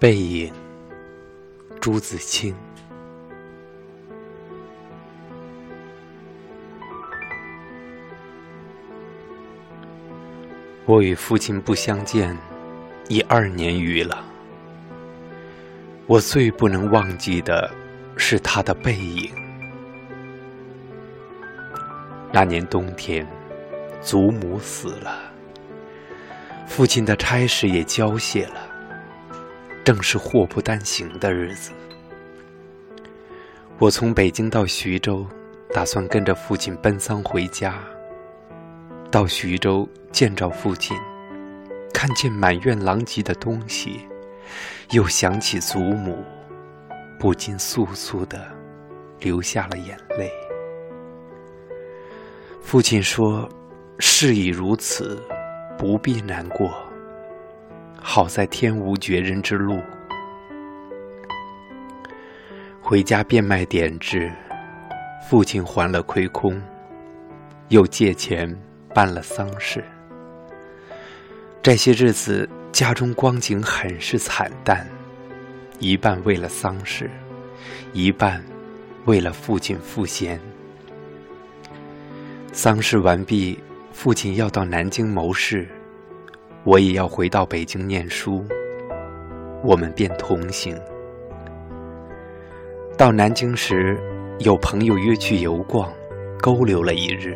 背影，朱自清。我与父亲不相见已二年余了，我最不能忘记的是他的背影。那年冬天，祖母死了，父亲的差事也交卸了。正是祸不单行的日子。我从北京到徐州，打算跟着父亲奔丧回家。到徐州见着父亲，看见满院狼藉的东西，又想起祖母，不禁簌簌的流下了眼泪。父亲说：“事已如此，不必难过。”好在天无绝人之路。回家变卖点质，父亲还了亏空，又借钱办了丧事。这些日子家中光景很是惨淡，一半为了丧事，一半为了父亲赋闲。丧事完毕，父亲要到南京谋事。我也要回到北京念书，我们便同行。到南京时，有朋友约去游逛，勾留了一日。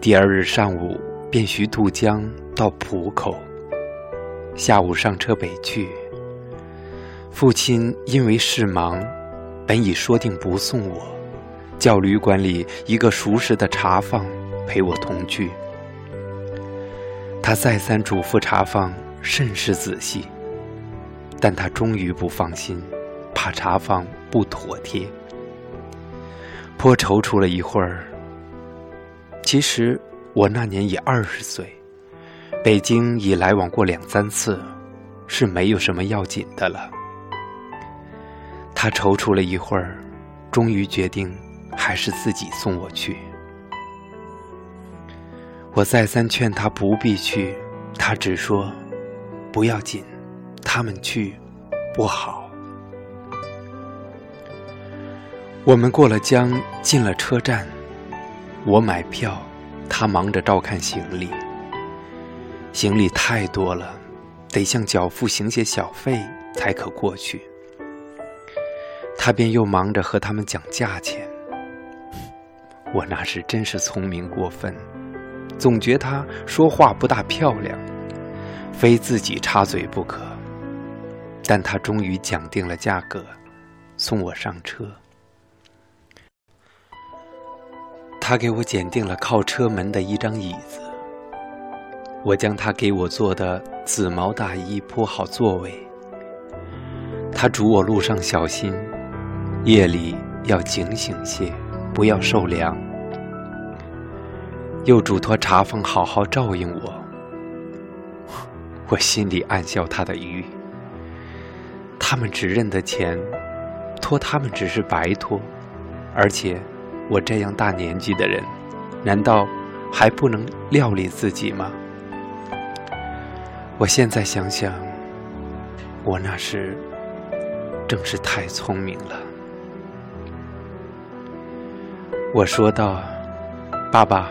第二日上午便徐渡江到浦口，下午上车北去。父亲因为事忙，本已说定不送我，叫旅馆里一个熟识的茶坊陪我同去。他再三嘱咐茶房甚是仔细，但他终于不放心，怕茶房不妥帖，颇踌躇了一会儿。其实我那年已二十岁，北京已来往过两三次，是没有什么要紧的了。他踌躇了一会儿，终于决定还是自己送我去。我再三劝他不必去，他只说：“不要紧，他们去不好。”我们过了江，进了车站，我买票，他忙着照看行李。行李太多了，得向脚夫行些小费才可过去。他便又忙着和他们讲价钱。我那时真是聪明过分。总觉他说话不大漂亮，非自己插嘴不可。但他终于讲定了价格，送我上车。他给我拣定了靠车门的一张椅子，我将他给我做的紫毛大衣铺好座位。他嘱我路上小心，夜里要警醒些，不要受凉。又嘱托茶坊好好照应我，我心里暗笑他的愚。他们只认得钱，托他们只是白托，而且我这样大年纪的人，难道还不能料理自己吗？我现在想想，我那时正是太聪明了。我说道：“爸爸。”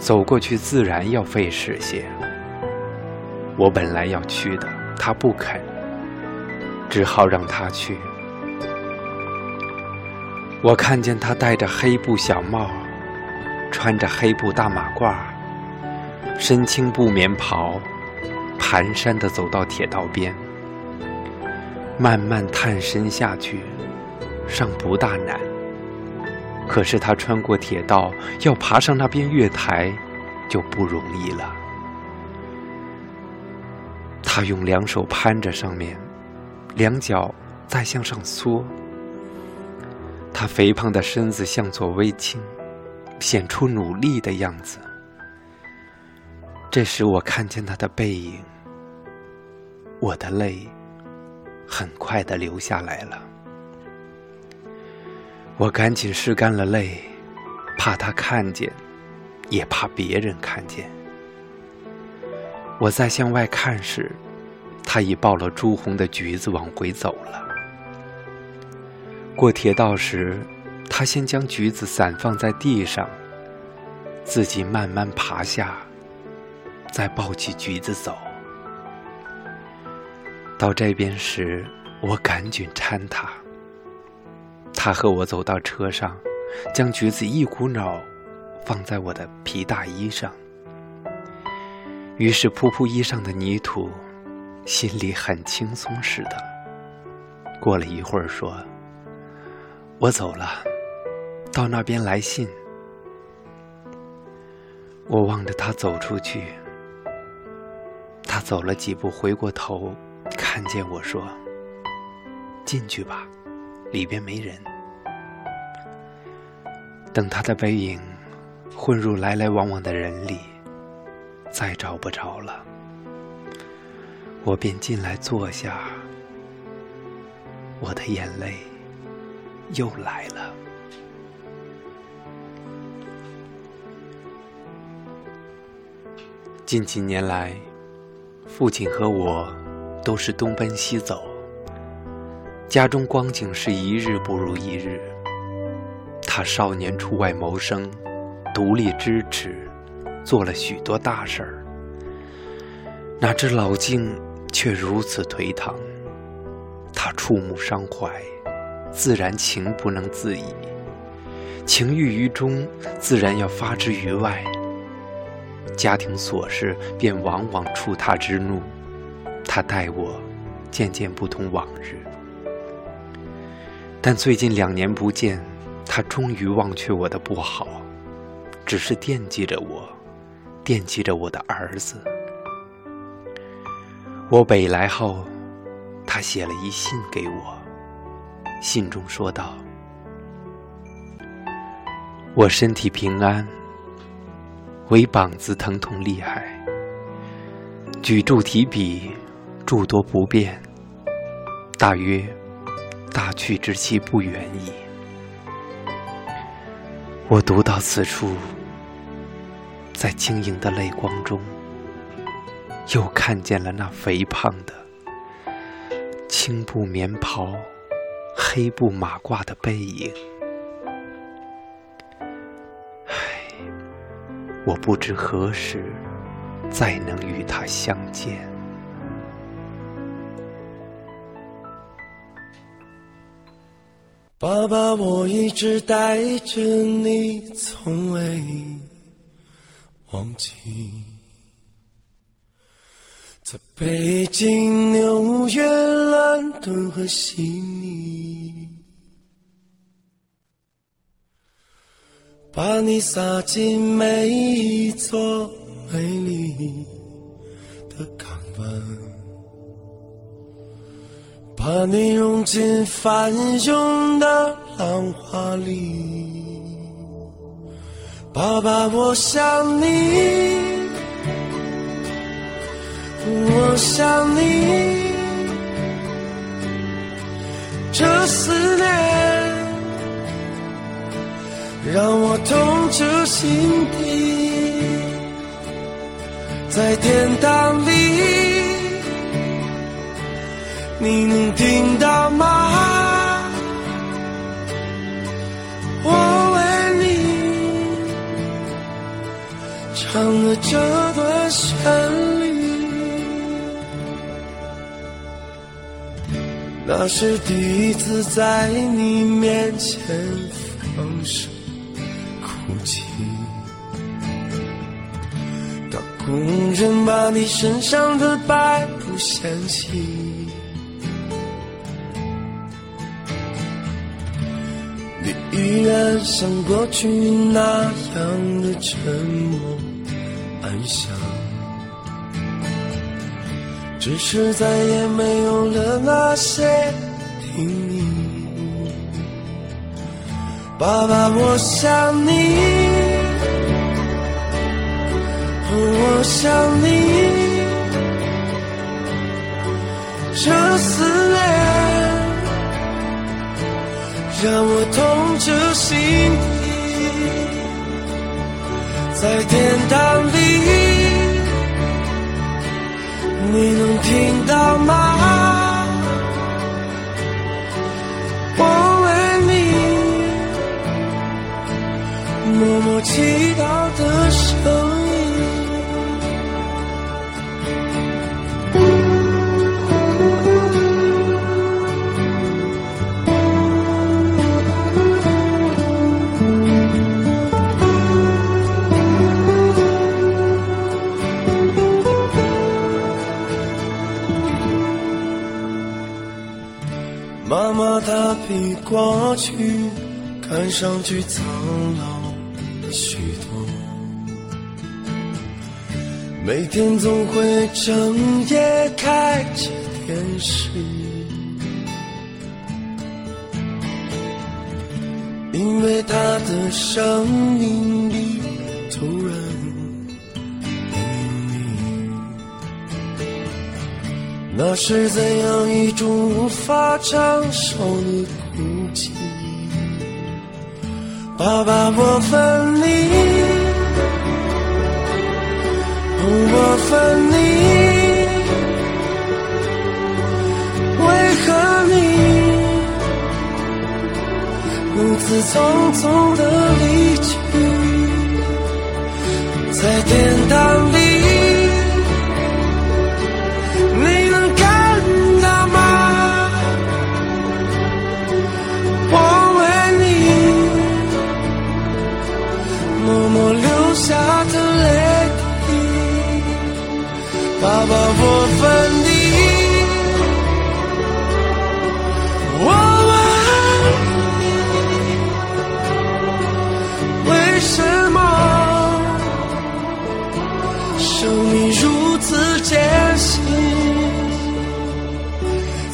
走过去自然要费事些。我本来要去的，他不肯，只好让他去。我看见他戴着黑布小帽，穿着黑布大马褂，身青布棉袍，蹒跚地走到铁道边，慢慢探身下去，尚不大难。可是他穿过铁道，要爬上那边月台，就不容易了。他用两手攀着上面，两脚在向上缩。他肥胖的身子向左微倾，显出努力的样子。这时我看见他的背影，我的泪很快的流下来了。我赶紧拭干了泪，怕他看见，也怕别人看见。我在向外看时，他已抱了朱红的橘子往回走了。过铁道时，他先将橘子散放在地上，自己慢慢爬下，再抱起橘子走。到这边时，我赶紧搀他。他和我走到车上，将橘子一股脑放在我的皮大衣上。于是扑扑衣上的泥土，心里很轻松似的。过了一会儿，说：“我走了，到那边来信。”我望着他走出去，他走了几步，回过头，看见我说：“进去吧，里边没人。”等他的背影混入来来往往的人里，再找不着了，我便进来坐下，我的眼泪又来了。近几年来，父亲和我都是东奔西走，家中光景是一日不如一日。他少年出外谋生，独立支持，做了许多大事儿。哪知老境却如此颓唐，他触目伤怀，自然情不能自已，情郁于中，自然要发之于外。家庭琐事便往往触他之怒，他待我渐渐不同往日。但最近两年不见。他终于忘却我的不好，只是惦记着我，惦记着我的儿子。我北来后，他写了一信给我，信中说道：“我身体平安，唯膀子疼痛厉害，举箸提笔，诸多不便，大约大去之期不远矣。”我读到此处，在晶莹的泪光中，又看见了那肥胖的青布棉袍、黑布马褂的背影。唉，我不知何时再能与他相见。爸爸，我一直带着你，从未忘记。在北京、纽约、伦敦和悉尼，把你撒进每一座美丽的港湾。把你融进翻涌的浪花里，爸爸，我想你，我想你，这思念让我痛彻心底，在天堂里。你能听到吗？我为你唱的这段旋律，那是第一次在你面前放声哭泣。当工人把你身上的白布掀起。依然像过去那样的沉默安详，只是再也没有了那些叮咛。爸爸，我想你，我想你，这思让我痛彻心底，在天堂里。你能听到吗？我为你默默祈祷过去看上去苍老许多，每天总会整夜开着电视，因为他的生命里突然。那是怎样一种无法承受的爸爸，我分离，我分离，为何你如此匆匆的离去，在天堂里？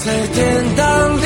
在天堂里，